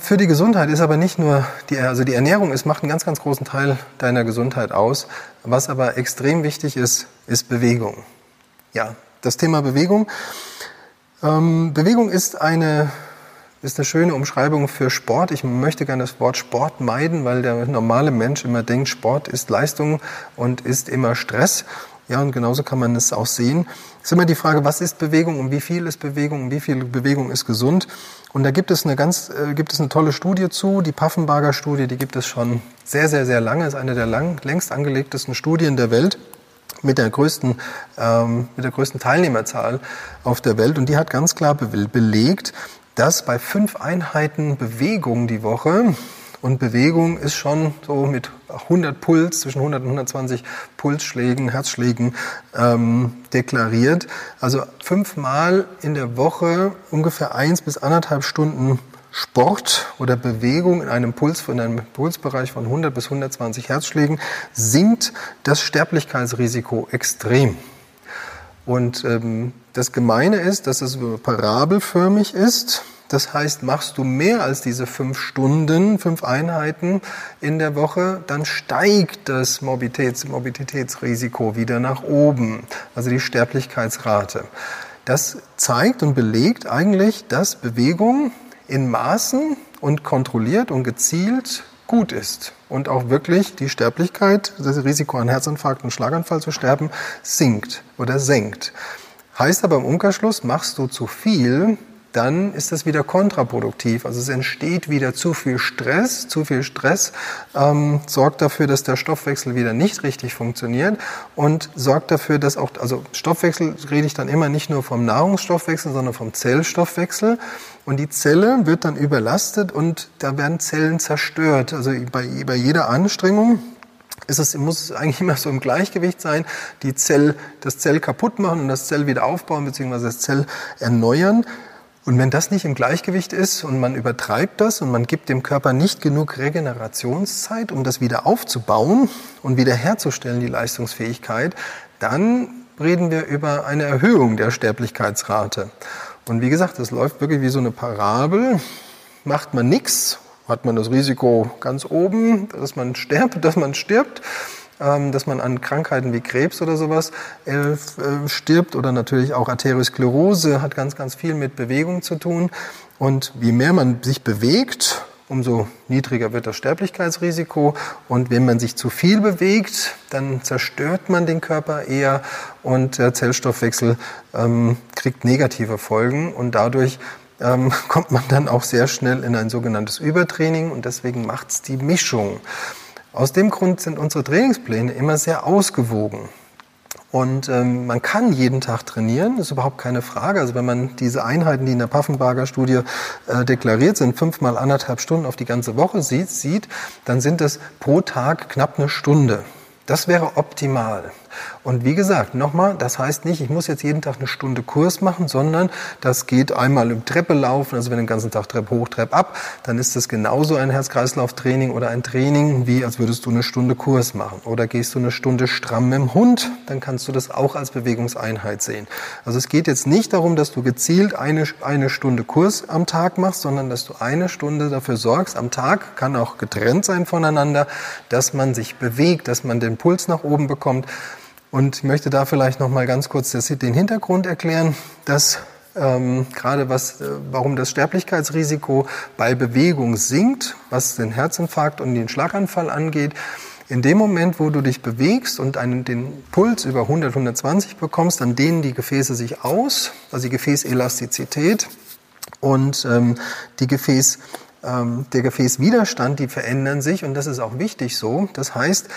Für die Gesundheit ist aber nicht nur die, also die Ernährung ist, macht einen ganz, ganz großen Teil deiner Gesundheit aus. Was aber extrem wichtig ist, ist Bewegung. Ja, das Thema Bewegung. Ähm, Bewegung ist eine, ist eine schöne Umschreibung für Sport. Ich möchte gerne das Wort Sport meiden, weil der normale Mensch immer denkt, Sport ist Leistung und ist immer Stress. Ja, und genauso kann man es auch sehen. Ist immer die Frage, was ist Bewegung und wie viel ist Bewegung und wie viel Bewegung ist gesund. Und da gibt es eine ganz, äh, gibt es eine tolle Studie zu, die Paffenbarger Studie, die gibt es schon sehr, sehr, sehr lange, ist eine der lang, längst angelegtesten Studien der Welt mit der größten, ähm, mit der größten Teilnehmerzahl auf der Welt. Und die hat ganz klar belegt, dass bei fünf Einheiten Bewegung die Woche und Bewegung ist schon so mit 100 Puls, zwischen 100 und 120 Pulsschlägen, Herzschlägen ähm, deklariert. Also fünfmal in der Woche ungefähr eins bis anderthalb Stunden Sport oder Bewegung in einem Puls in einem Pulsbereich von 100 bis 120 Herzschlägen sinkt das Sterblichkeitsrisiko extrem. Und ähm, das Gemeine ist, dass es parabelförmig ist. Das heißt, machst du mehr als diese fünf Stunden, fünf Einheiten in der Woche, dann steigt das Morbiditäts Morbiditätsrisiko wieder nach oben, also die Sterblichkeitsrate. Das zeigt und belegt eigentlich, dass Bewegung in Maßen und kontrolliert und gezielt gut ist und auch wirklich die Sterblichkeit, das Risiko an Herzinfarkt und Schlaganfall zu sterben, sinkt oder senkt. Heißt aber im Umkehrschluss, machst du zu viel, dann ist das wieder kontraproduktiv. Also es entsteht wieder zu viel Stress. Zu viel Stress ähm, sorgt dafür, dass der Stoffwechsel wieder nicht richtig funktioniert und sorgt dafür, dass auch, also Stoffwechsel rede ich dann immer nicht nur vom Nahrungsstoffwechsel, sondern vom Zellstoffwechsel. Und die Zelle wird dann überlastet und da werden Zellen zerstört. Also bei, bei jeder Anstrengung ist es, muss es eigentlich immer so im Gleichgewicht sein, die Zell, das Zell kaputt machen und das Zell wieder aufbauen, beziehungsweise das Zell erneuern. Und wenn das nicht im Gleichgewicht ist und man übertreibt das und man gibt dem Körper nicht genug Regenerationszeit, um das wieder aufzubauen und wiederherzustellen, die Leistungsfähigkeit, dann reden wir über eine Erhöhung der Sterblichkeitsrate. Und wie gesagt, das läuft wirklich wie so eine Parabel. Macht man nichts, hat man das Risiko ganz oben, dass man stirbt, dass man stirbt. Ähm, dass man an Krankheiten wie Krebs oder sowas äh, äh, stirbt oder natürlich auch Arteriosklerose hat ganz, ganz viel mit Bewegung zu tun. Und je mehr man sich bewegt, umso niedriger wird das Sterblichkeitsrisiko. Und wenn man sich zu viel bewegt, dann zerstört man den Körper eher und der Zellstoffwechsel ähm, kriegt negative Folgen und dadurch ähm, kommt man dann auch sehr schnell in ein sogenanntes Übertraining und deswegen macht's die Mischung. Aus dem Grund sind unsere Trainingspläne immer sehr ausgewogen. Und ähm, man kann jeden Tag trainieren, ist überhaupt keine Frage. Also wenn man diese Einheiten, die in der Paffenbarger Studie äh, deklariert sind, fünfmal anderthalb Stunden auf die ganze Woche sieht, sieht, dann sind es pro Tag knapp eine Stunde. Das wäre optimal. Und wie gesagt, nochmal, das heißt nicht, ich muss jetzt jeden Tag eine Stunde Kurs machen, sondern das geht einmal im Treppe laufen, also wenn den ganzen Tag Treppe hoch, Treppe ab, dann ist das genauso ein Herz-Kreislauf-Training oder ein Training, wie als würdest du eine Stunde Kurs machen. Oder gehst du eine Stunde stramm mit dem Hund, dann kannst du das auch als Bewegungseinheit sehen. Also es geht jetzt nicht darum, dass du gezielt eine, eine Stunde Kurs am Tag machst, sondern dass du eine Stunde dafür sorgst, am Tag, kann auch getrennt sein voneinander, dass man sich bewegt, dass man den Puls nach oben bekommt, und ich möchte da vielleicht noch mal ganz kurz den Hintergrund erklären, dass ähm, gerade was, äh, warum das Sterblichkeitsrisiko bei Bewegung sinkt, was den Herzinfarkt und den Schlaganfall angeht. In dem Moment, wo du dich bewegst und einen, den Puls über 100, 120 bekommst, dann dehnen die Gefäße sich aus, also die Gefäßelastizität und ähm, die Gefäß, ähm, der Gefäßwiderstand, die verändern sich und das ist auch wichtig so. Das heißt,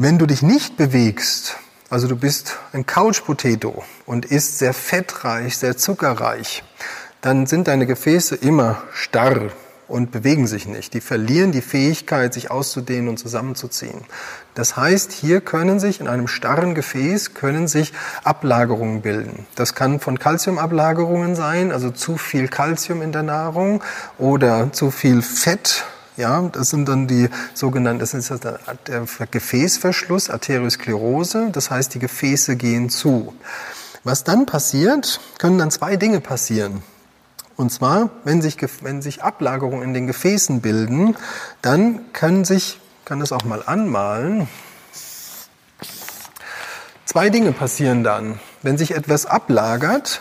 wenn du dich nicht bewegst, also du bist ein Couch-Potato und isst sehr fettreich, sehr zuckerreich, dann sind deine Gefäße immer starr und bewegen sich nicht. Die verlieren die Fähigkeit, sich auszudehnen und zusammenzuziehen. Das heißt, hier können sich in einem starren Gefäß können sich Ablagerungen bilden. Das kann von Kalziumablagerungen sein, also zu viel Kalzium in der Nahrung oder zu viel Fett ja, das sind dann die sogenannten, das ist der Gefäßverschluss, Arteriosklerose. Das heißt, die Gefäße gehen zu. Was dann passiert, können dann zwei Dinge passieren. Und zwar, wenn sich, wenn sich Ablagerungen in den Gefäßen bilden, dann können sich, kann das auch mal anmalen, zwei Dinge passieren dann. Wenn sich etwas ablagert,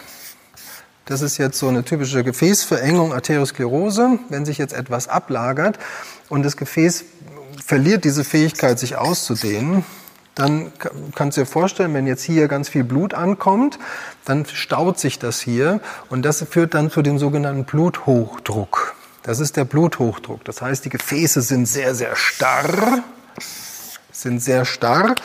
das ist jetzt so eine typische Gefäßverengung, Arteriosklerose, wenn sich jetzt etwas ablagert und das Gefäß verliert diese Fähigkeit, sich auszudehnen, dann kannst du dir vorstellen, wenn jetzt hier ganz viel Blut ankommt, dann staut sich das hier und das führt dann zu dem sogenannten Bluthochdruck. Das ist der Bluthochdruck. Das heißt, die Gefäße sind sehr, sehr starr, sind sehr starr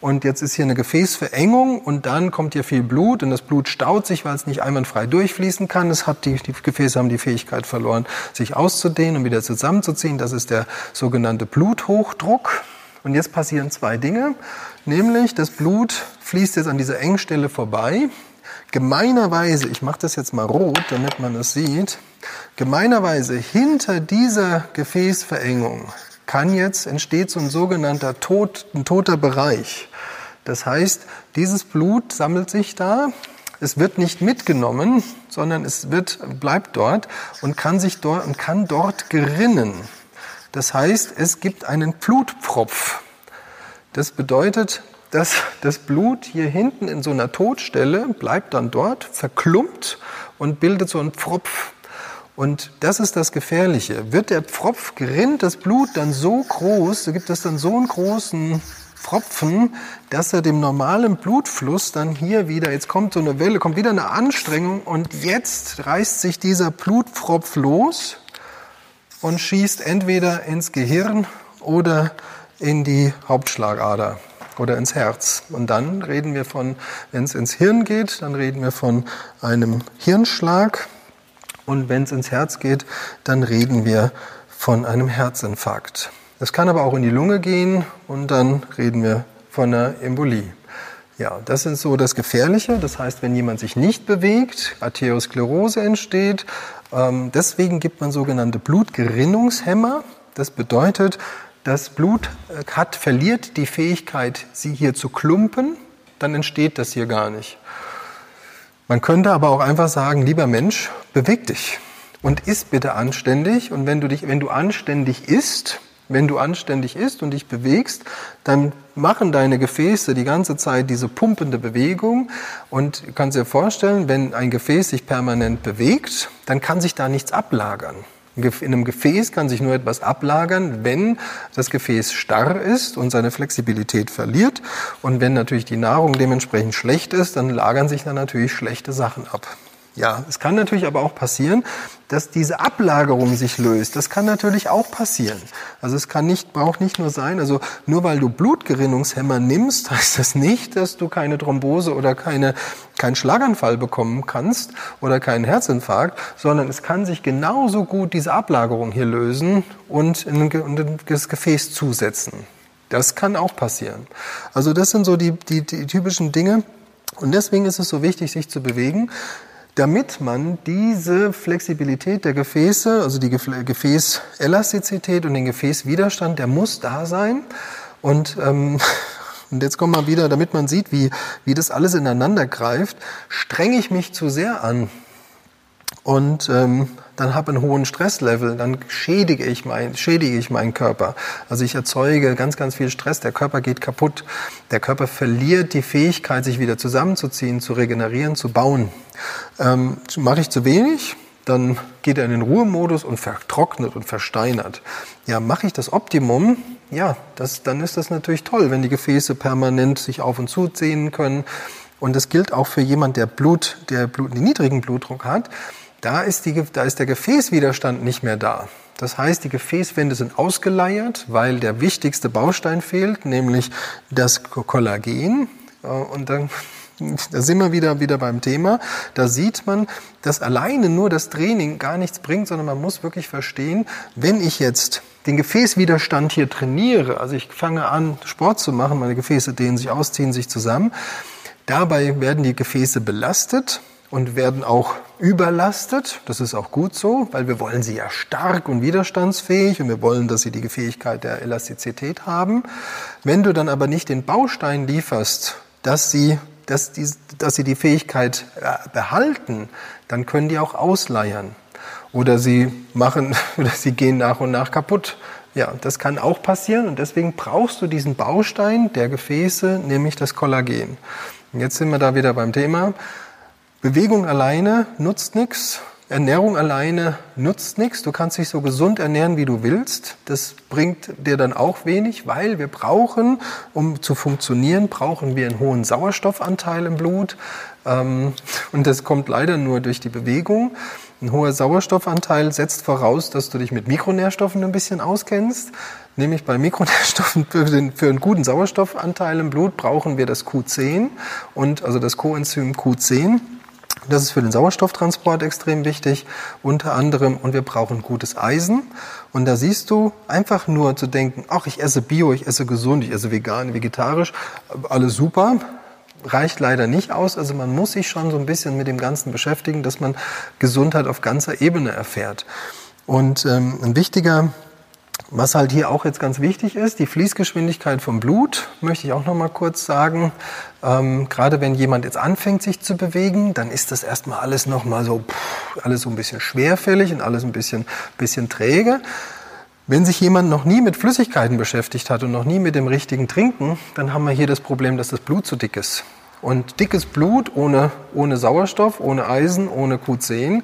und jetzt ist hier eine Gefäßverengung und dann kommt hier viel Blut und das Blut staut sich, weil es nicht einwandfrei durchfließen kann. Es hat die, die Gefäße haben die Fähigkeit verloren, sich auszudehnen und wieder zusammenzuziehen. Das ist der sogenannte Bluthochdruck. Und jetzt passieren zwei Dinge, nämlich das Blut fließt jetzt an dieser Engstelle vorbei. Gemeinerweise, ich mache das jetzt mal rot, damit man es sieht, gemeinerweise hinter dieser Gefäßverengung kann jetzt, entsteht so ein sogenannter tot, ein toter Bereich. Das heißt, dieses Blut sammelt sich da, es wird nicht mitgenommen, sondern es wird, bleibt dort und kann sich dort, und kann dort gerinnen. Das heißt, es gibt einen Blutpfropf. Das bedeutet, dass das Blut hier hinten in so einer Todstelle bleibt dann dort, verklumpt und bildet so einen Pfropf. Und das ist das Gefährliche. Wird der Pfropf, gerinnt das Blut dann so groß, gibt es dann so einen großen Pfropfen, dass er dem normalen Blutfluss dann hier wieder, jetzt kommt so eine Welle, kommt wieder eine Anstrengung und jetzt reißt sich dieser Blutpfropf los und schießt entweder ins Gehirn oder in die Hauptschlagader oder ins Herz. Und dann reden wir von, wenn es ins Hirn geht, dann reden wir von einem Hirnschlag. Und wenn es ins Herz geht, dann reden wir von einem Herzinfarkt. Es kann aber auch in die Lunge gehen und dann reden wir von einer Embolie. Ja, das ist so das Gefährliche. Das heißt, wenn jemand sich nicht bewegt, Arteriosklerose entsteht. Ähm, deswegen gibt man sogenannte Blutgerinnungshemmer. Das bedeutet, das Blut äh, hat, verliert die Fähigkeit, sie hier zu klumpen. Dann entsteht das hier gar nicht. Man könnte aber auch einfach sagen, lieber Mensch, beweg dich und iss bitte anständig. Und wenn du dich, wenn du anständig isst, wenn du anständig isst und dich bewegst, dann machen deine Gefäße die ganze Zeit diese pumpende Bewegung und du kannst dir vorstellen, wenn ein Gefäß sich permanent bewegt, dann kann sich da nichts ablagern. In einem Gefäß kann sich nur etwas ablagern, wenn das Gefäß starr ist und seine Flexibilität verliert. Und wenn natürlich die Nahrung dementsprechend schlecht ist, dann lagern sich da natürlich schlechte Sachen ab. Ja, es kann natürlich aber auch passieren, dass diese Ablagerung sich löst. Das kann natürlich auch passieren. Also es kann nicht, braucht nicht nur sein, also nur weil du Blutgerinnungshemmer nimmst, heißt das nicht, dass du keine Thrombose oder keine, keinen Schlaganfall bekommen kannst oder keinen Herzinfarkt, sondern es kann sich genauso gut diese Ablagerung hier lösen und in, in das Gefäß zusetzen. Das kann auch passieren. Also das sind so die, die, die typischen Dinge. Und deswegen ist es so wichtig, sich zu bewegen damit man diese Flexibilität der Gefäße, also die Gefäßelastizität und den Gefäßwiderstand, der muss da sein. Und, ähm, und jetzt kommen wir wieder, damit man sieht, wie, wie das alles ineinander greift, strenge ich mich zu sehr an und ähm, dann habe einen hohen Stresslevel, dann schädige ich, mein, schädige ich meinen Körper. Also ich erzeuge ganz, ganz viel Stress, der Körper geht kaputt. Der Körper verliert die Fähigkeit, sich wieder zusammenzuziehen, zu regenerieren, zu bauen. Ähm, Mache ich zu wenig, dann geht er in den Ruhemodus und vertrocknet und versteinert. Ja, mache ich das Optimum, ja, das, dann ist das natürlich toll, wenn die Gefäße permanent sich auf und zu ziehen können. Und das gilt auch für jemand, der Blut, der Blut, den niedrigen Blutdruck hat da ist, die, da ist der Gefäßwiderstand nicht mehr da. Das heißt, die Gefäßwände sind ausgeleiert, weil der wichtigste Baustein fehlt, nämlich das Kollagen. Äh, und dann da sind wir wieder, wieder beim Thema. Da sieht man, dass alleine nur das Training gar nichts bringt, sondern man muss wirklich verstehen, wenn ich jetzt den Gefäßwiderstand hier trainiere, also ich fange an, Sport zu machen, meine Gefäße dehnen sich aus, ziehen sich zusammen, dabei werden die Gefäße belastet und werden auch überlastet. Das ist auch gut so, weil wir wollen sie ja stark und widerstandsfähig und wir wollen, dass sie die Fähigkeit der Elastizität haben. Wenn du dann aber nicht den Baustein lieferst, dass sie dass, die, dass sie die Fähigkeit äh, behalten, dann können die auch ausleiern. Oder sie machen, oder sie gehen nach und nach kaputt. Ja, das kann auch passieren und deswegen brauchst du diesen Baustein der Gefäße, nämlich das Kollagen. Und jetzt sind wir da wieder beim Thema. Bewegung alleine nutzt nichts, Ernährung alleine nutzt nichts. Du kannst dich so gesund ernähren, wie du willst. Das bringt dir dann auch wenig, weil wir brauchen, um zu funktionieren, brauchen wir einen hohen Sauerstoffanteil im Blut. Ähm, und das kommt leider nur durch die Bewegung. Ein hoher Sauerstoffanteil setzt voraus, dass du dich mit Mikronährstoffen ein bisschen auskennst. Nämlich bei Mikronährstoffen für, den, für einen guten Sauerstoffanteil im Blut brauchen wir das Q10 und also das Coenzym Q10. Das ist für den Sauerstofftransport extrem wichtig, unter anderem. Und wir brauchen gutes Eisen. Und da siehst du, einfach nur zu denken, ach, ich esse Bio, ich esse gesund, ich esse vegan, vegetarisch, alles super, reicht leider nicht aus. Also man muss sich schon so ein bisschen mit dem Ganzen beschäftigen, dass man Gesundheit auf ganzer Ebene erfährt. Und ähm, ein wichtiger was halt hier auch jetzt ganz wichtig ist, die Fließgeschwindigkeit vom Blut, möchte ich auch noch mal kurz sagen. Ähm, gerade wenn jemand jetzt anfängt, sich zu bewegen, dann ist das erstmal alles noch mal so, pff, alles so ein bisschen schwerfällig und alles ein bisschen, bisschen träge. Wenn sich jemand noch nie mit Flüssigkeiten beschäftigt hat und noch nie mit dem richtigen Trinken, dann haben wir hier das Problem, dass das Blut zu dick ist. Und dickes Blut ohne, ohne Sauerstoff, ohne Eisen, ohne Q10,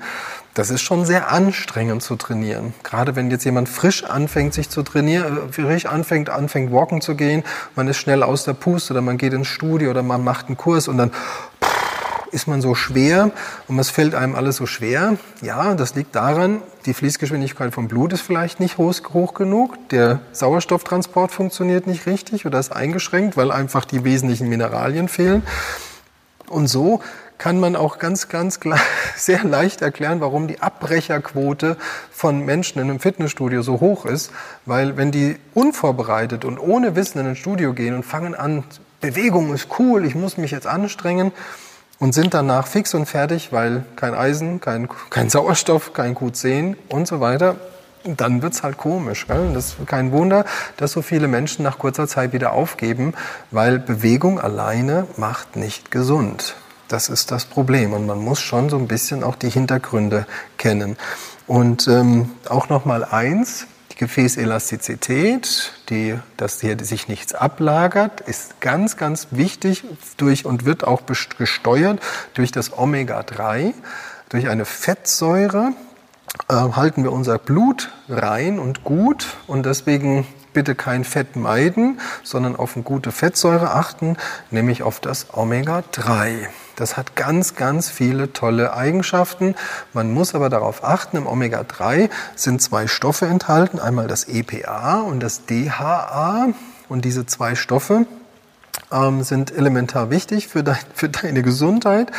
das ist schon sehr anstrengend zu trainieren. Gerade wenn jetzt jemand frisch anfängt, sich zu trainieren, äh, frisch anfängt, anfängt, walken zu gehen, man ist schnell aus der Puste oder man geht ins Studio oder man macht einen Kurs und dann ist man so schwer und es fällt einem alles so schwer. Ja, das liegt daran, die Fließgeschwindigkeit vom Blut ist vielleicht nicht hoch, hoch genug, der Sauerstofftransport funktioniert nicht richtig oder ist eingeschränkt, weil einfach die wesentlichen Mineralien fehlen. Und so kann man auch ganz, ganz klar, sehr leicht erklären, warum die Abbrecherquote von Menschen in einem Fitnessstudio so hoch ist. Weil wenn die unvorbereitet und ohne Wissen in ein Studio gehen und fangen an, Bewegung ist cool, ich muss mich jetzt anstrengen und sind danach fix und fertig, weil kein Eisen, kein, kein Sauerstoff, kein Q10 und so weiter, dann wird's halt komisch. Gell? Das ist kein Wunder, dass so viele Menschen nach kurzer Zeit wieder aufgeben, weil Bewegung alleine macht nicht gesund. Das ist das Problem. Und man muss schon so ein bisschen auch die Hintergründe kennen. Und ähm, auch noch mal eins, die Gefäßelastizität, die, dass hier sich nichts ablagert, ist ganz, ganz wichtig durch und wird auch gesteuert durch das Omega-3, durch eine Fettsäure, äh, halten wir unser Blut rein und gut und deswegen bitte kein Fett meiden, sondern auf eine gute Fettsäure achten, nämlich auf das Omega-3. Das hat ganz, ganz viele tolle Eigenschaften. Man muss aber darauf achten, im Omega-3 sind zwei Stoffe enthalten, einmal das EPA und das DHA. Und diese zwei Stoffe ähm, sind elementar wichtig für, dein, für deine Gesundheit,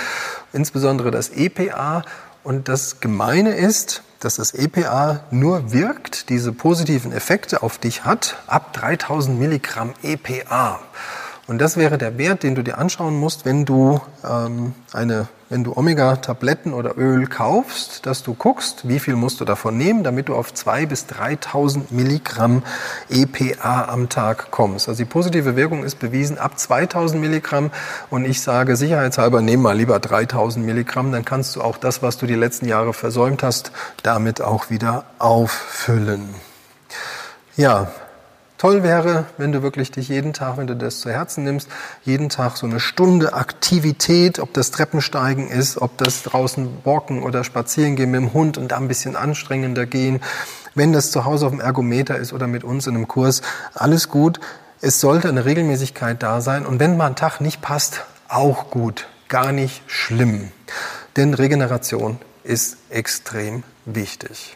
insbesondere das EPA. Und das Gemeine ist, dass das EPA nur wirkt, diese positiven Effekte auf dich hat, ab 3000 Milligramm EPA. Und das wäre der Wert, den du dir anschauen musst, wenn du ähm, eine, wenn du Omega-Tabletten oder Öl kaufst, dass du guckst, wie viel musst du davon nehmen, damit du auf 2.000 bis 3.000 Milligramm EPA am Tag kommst. Also die positive Wirkung ist bewiesen ab 2.000 Milligramm und ich sage sicherheitshalber, nehm mal lieber 3.000 Milligramm, dann kannst du auch das, was du die letzten Jahre versäumt hast, damit auch wieder auffüllen. Ja, Toll wäre, wenn du wirklich dich jeden Tag, wenn du das zu Herzen nimmst, jeden Tag so eine Stunde Aktivität, ob das Treppensteigen ist, ob das draußen walken oder spazieren gehen mit dem Hund und da ein bisschen anstrengender gehen, wenn das zu Hause auf dem Ergometer ist oder mit uns in einem Kurs, alles gut. Es sollte eine Regelmäßigkeit da sein und wenn mal ein Tag nicht passt, auch gut, gar nicht schlimm. Denn Regeneration ist extrem wichtig.